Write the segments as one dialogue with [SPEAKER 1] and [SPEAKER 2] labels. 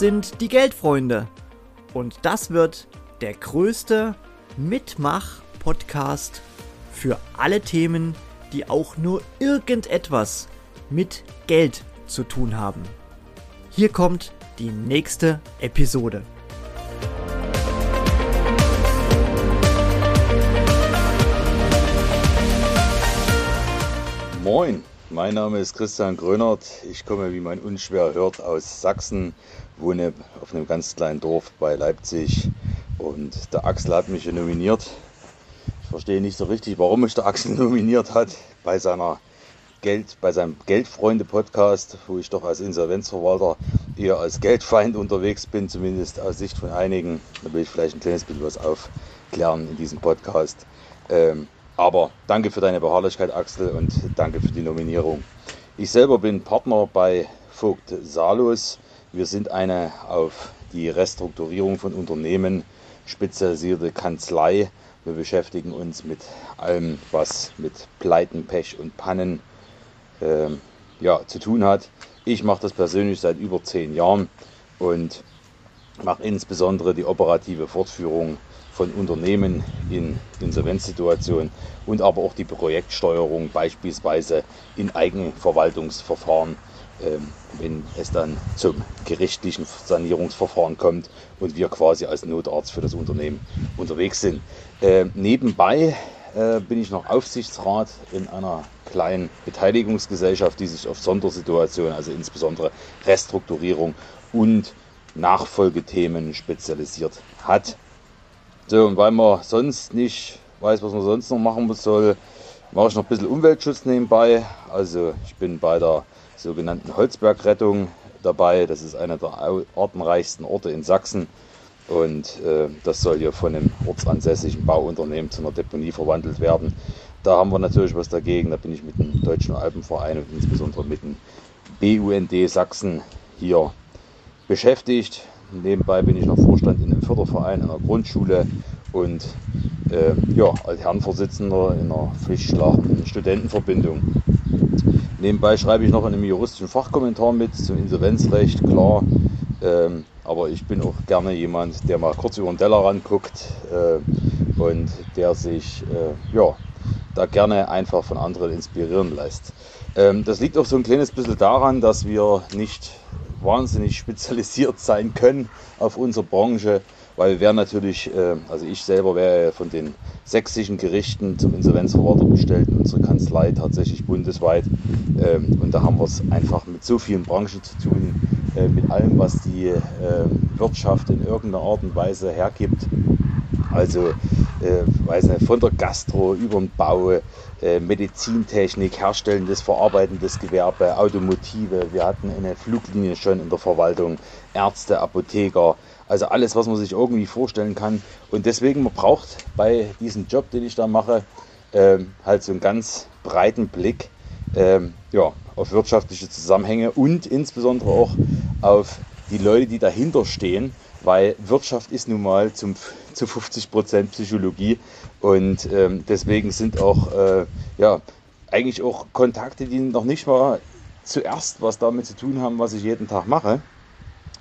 [SPEAKER 1] sind die Geldfreunde. Und das wird der größte Mitmach-Podcast für alle Themen, die auch nur irgendetwas mit Geld zu tun haben. Hier kommt die nächste Episode.
[SPEAKER 2] Moin, mein Name ist Christian Grönert. Ich komme, wie man unschwer hört, aus Sachsen, wohne auf einem ganz kleinen Dorf bei Leipzig und der Axel hat mich nominiert. Ich verstehe nicht so richtig, warum mich der Axel nominiert hat bei seiner Geld, bei seinem Geldfreunde-Podcast, wo ich doch als Insolvenzverwalter eher als Geldfeind unterwegs bin, zumindest aus Sicht von einigen. Da will ich vielleicht ein kleines bisschen was aufklären in diesem Podcast. Ähm, aber danke für deine Beharrlichkeit, Axel, und danke für die Nominierung. Ich selber bin Partner bei Vogt Salus. Wir sind eine auf die Restrukturierung von Unternehmen spezialisierte Kanzlei. Wir beschäftigen uns mit allem, was mit Pleiten, Pech und Pannen äh, ja, zu tun hat. Ich mache das persönlich seit über zehn Jahren und mache insbesondere die operative Fortführung von Unternehmen in Insolvenzsituationen und aber auch die Projektsteuerung beispielsweise in Eigenverwaltungsverfahren, wenn es dann zum gerichtlichen Sanierungsverfahren kommt und wir quasi als Notarzt für das Unternehmen unterwegs sind. Äh, nebenbei äh, bin ich noch Aufsichtsrat in einer kleinen Beteiligungsgesellschaft, die sich auf Sondersituationen, also insbesondere Restrukturierung und Nachfolgethemen spezialisiert hat. So, und weil man sonst nicht weiß, was man sonst noch machen soll, mache ich noch ein bisschen Umweltschutz nebenbei. Also ich bin bei der sogenannten Holzbergrettung dabei. Das ist einer der artenreichsten Orte in Sachsen. Und äh, das soll hier von einem ortsansässigen Bauunternehmen zu einer Deponie verwandelt werden. Da haben wir natürlich was dagegen. Da bin ich mit dem Deutschen Alpenverein und insbesondere mit dem BUND Sachsen hier beschäftigt. Nebenbei bin ich noch Vorstand in einem Förderverein einer Grundschule und äh, ja, als Herrenvorsitzender in einer pflichtschlagenden Studentenverbindung. Nebenbei schreibe ich noch in einem juristischen Fachkommentar mit zum Insolvenzrecht, klar. Ähm, aber ich bin auch gerne jemand, der mal kurz über den Tellerrand guckt äh, und der sich äh, ja, da gerne einfach von anderen inspirieren lässt. Ähm, das liegt auch so ein kleines bisschen daran, dass wir nicht wahnsinnig spezialisiert sein können auf unsere Branche, weil wir natürlich, äh, also ich selber wäre von den sächsischen Gerichten zum Insolvenzverwalter bestellt, unsere Kanzlei tatsächlich bundesweit. Ähm, und da haben wir es einfach mit so vielen Branchen zu tun, äh, mit allem, was die äh, Wirtschaft in irgendeiner Art und Weise hergibt. Also, weiß nicht, von der Gastro über den Bau, äh, Medizintechnik, herstellendes, verarbeitendes Gewerbe, Automotive. Wir hatten eine Fluglinie schon in der Verwaltung, Ärzte, Apotheker. Also alles, was man sich irgendwie vorstellen kann. Und deswegen, man braucht bei diesem Job, den ich da mache, äh, halt so einen ganz breiten Blick ähm, ja, auf wirtschaftliche Zusammenhänge und insbesondere auch auf die Leute, die dahinter stehen weil Wirtschaft ist nun mal zum, zu 50 Prozent Psychologie und ähm, deswegen sind auch äh, ja, eigentlich auch Kontakte, die noch nicht mal zuerst was damit zu tun haben, was ich jeden Tag mache,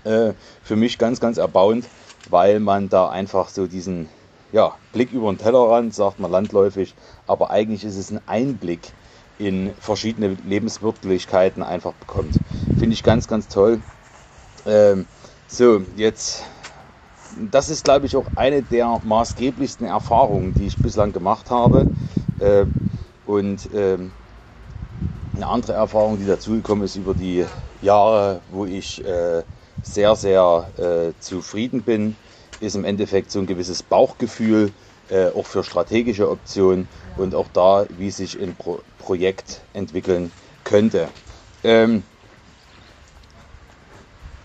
[SPEAKER 2] äh, für mich ganz, ganz erbauend, weil man da einfach so diesen ja, Blick über den Tellerrand, sagt man landläufig, aber eigentlich ist es ein Einblick in verschiedene Lebenswirklichkeiten einfach bekommt. Finde ich ganz, ganz toll. Ähm, so, jetzt, das ist, glaube ich, auch eine der maßgeblichsten Erfahrungen, die ich bislang gemacht habe. Äh, und äh, eine andere Erfahrung, die dazugekommen ist über die Jahre, wo ich äh, sehr, sehr äh, zufrieden bin, ist im Endeffekt so ein gewisses Bauchgefühl, auch für strategische Optionen und auch da, wie sich ein Pro Projekt entwickeln könnte. Ähm,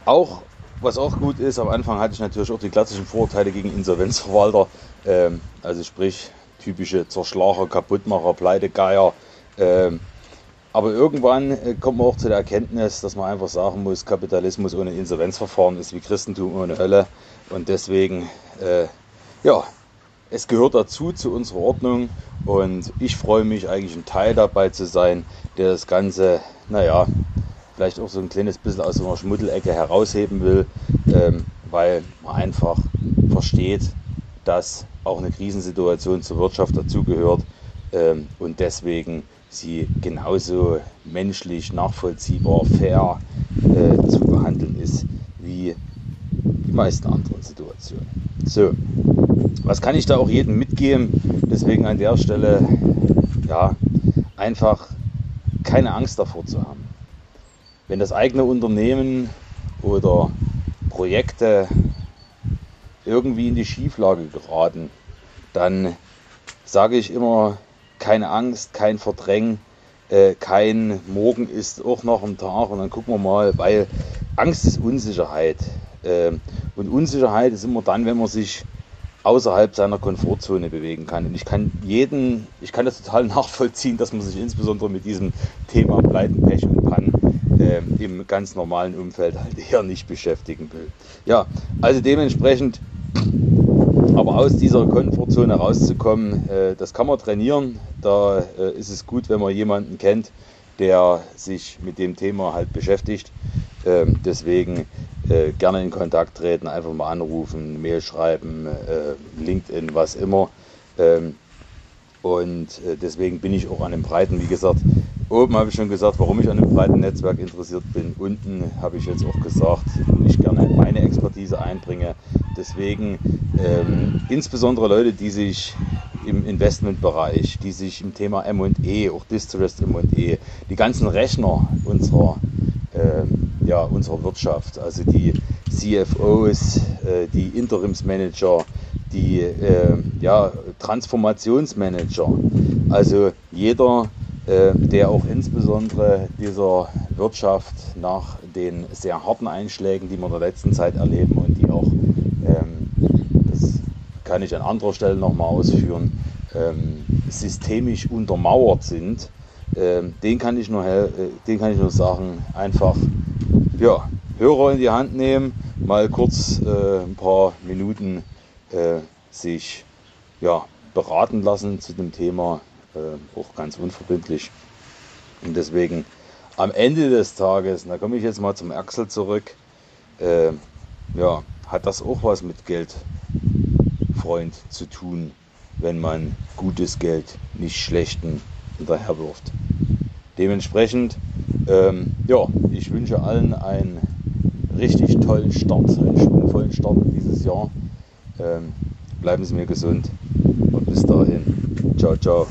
[SPEAKER 2] auch was auch gut ist, am Anfang hatte ich natürlich auch die klassischen Vorurteile gegen Insolvenzverwalter. Ähm, also sprich typische Zerschlager, Kaputtmacher, Pleitegeier. Ähm, aber irgendwann äh, kommt man auch zu der Erkenntnis, dass man einfach sagen muss, Kapitalismus ohne Insolvenzverfahren ist wie Christentum ohne Hölle. Und deswegen, äh, ja, es gehört dazu zu unserer Ordnung. Und ich freue mich eigentlich ein Teil dabei zu sein, der das Ganze, naja, vielleicht auch so ein kleines bisschen aus so einer Schmuddelecke herausheben will, ähm, weil man einfach versteht, dass auch eine Krisensituation zur Wirtschaft dazugehört ähm, und deswegen sie genauso menschlich, nachvollziehbar, fair äh, zu behandeln ist wie die meisten anderen Situationen. So, was kann ich da auch jedem mitgeben? Deswegen an der Stelle, ja, einfach keine Angst davor zu haben. Wenn das eigene Unternehmen oder Projekte irgendwie in die Schieflage geraten, dann sage ich immer, keine Angst, kein Verdrängen, äh, kein Morgen ist auch noch ein Tag und dann gucken wir mal, weil Angst ist Unsicherheit. Äh, und Unsicherheit ist immer dann, wenn man sich außerhalb seiner Komfortzone bewegen kann. Und ich kann jeden, ich kann das total nachvollziehen, dass man sich insbesondere mit diesem Thema Pleiten, Pech und äh, im ganz normalen Umfeld halt eher nicht beschäftigen will. Ja, also dementsprechend aber aus dieser Komfortzone rauszukommen, äh, das kann man trainieren. Da äh, ist es gut, wenn man jemanden kennt, der sich mit dem Thema halt beschäftigt. Ähm, deswegen äh, gerne in Kontakt treten, einfach mal anrufen, Mail schreiben, LinkedIn, was immer. Ähm, und deswegen bin ich auch an dem breiten, wie gesagt, oben habe ich schon gesagt, warum ich an dem breiten Netzwerk interessiert bin. Unten habe ich jetzt auch gesagt, wo ich gerne meine Expertise einbringe. Deswegen ähm, insbesondere Leute, die sich im Investmentbereich, die sich im Thema M&E, auch Distressed M&E, die ganzen Rechner unserer, äh, ja, unserer Wirtschaft, also die CFOs, äh, die Interimsmanager, die äh, ja, Transformationsmanager, also jeder, der auch insbesondere dieser Wirtschaft nach den sehr harten Einschlägen, die wir in der letzten Zeit erleben und die auch kann ich an anderer Stelle nochmal ausführen, ähm, systemisch untermauert sind, ähm, den, kann ich nur, äh, den kann ich nur sagen, einfach ja, Hörer in die Hand nehmen, mal kurz äh, ein paar Minuten äh, sich ja, beraten lassen zu dem Thema, äh, auch ganz unverbindlich. Und deswegen am Ende des Tages, da komme ich jetzt mal zum Axel zurück, äh, ja, hat das auch was mit Geld Freund zu tun, wenn man gutes Geld nicht schlechten hinterherwirft. Dementsprechend, ähm, ja, ich wünsche allen einen richtig tollen Start, einen schwungvollen Start dieses Jahr. Ähm, bleiben Sie mir gesund und bis dahin. Ciao, ciao.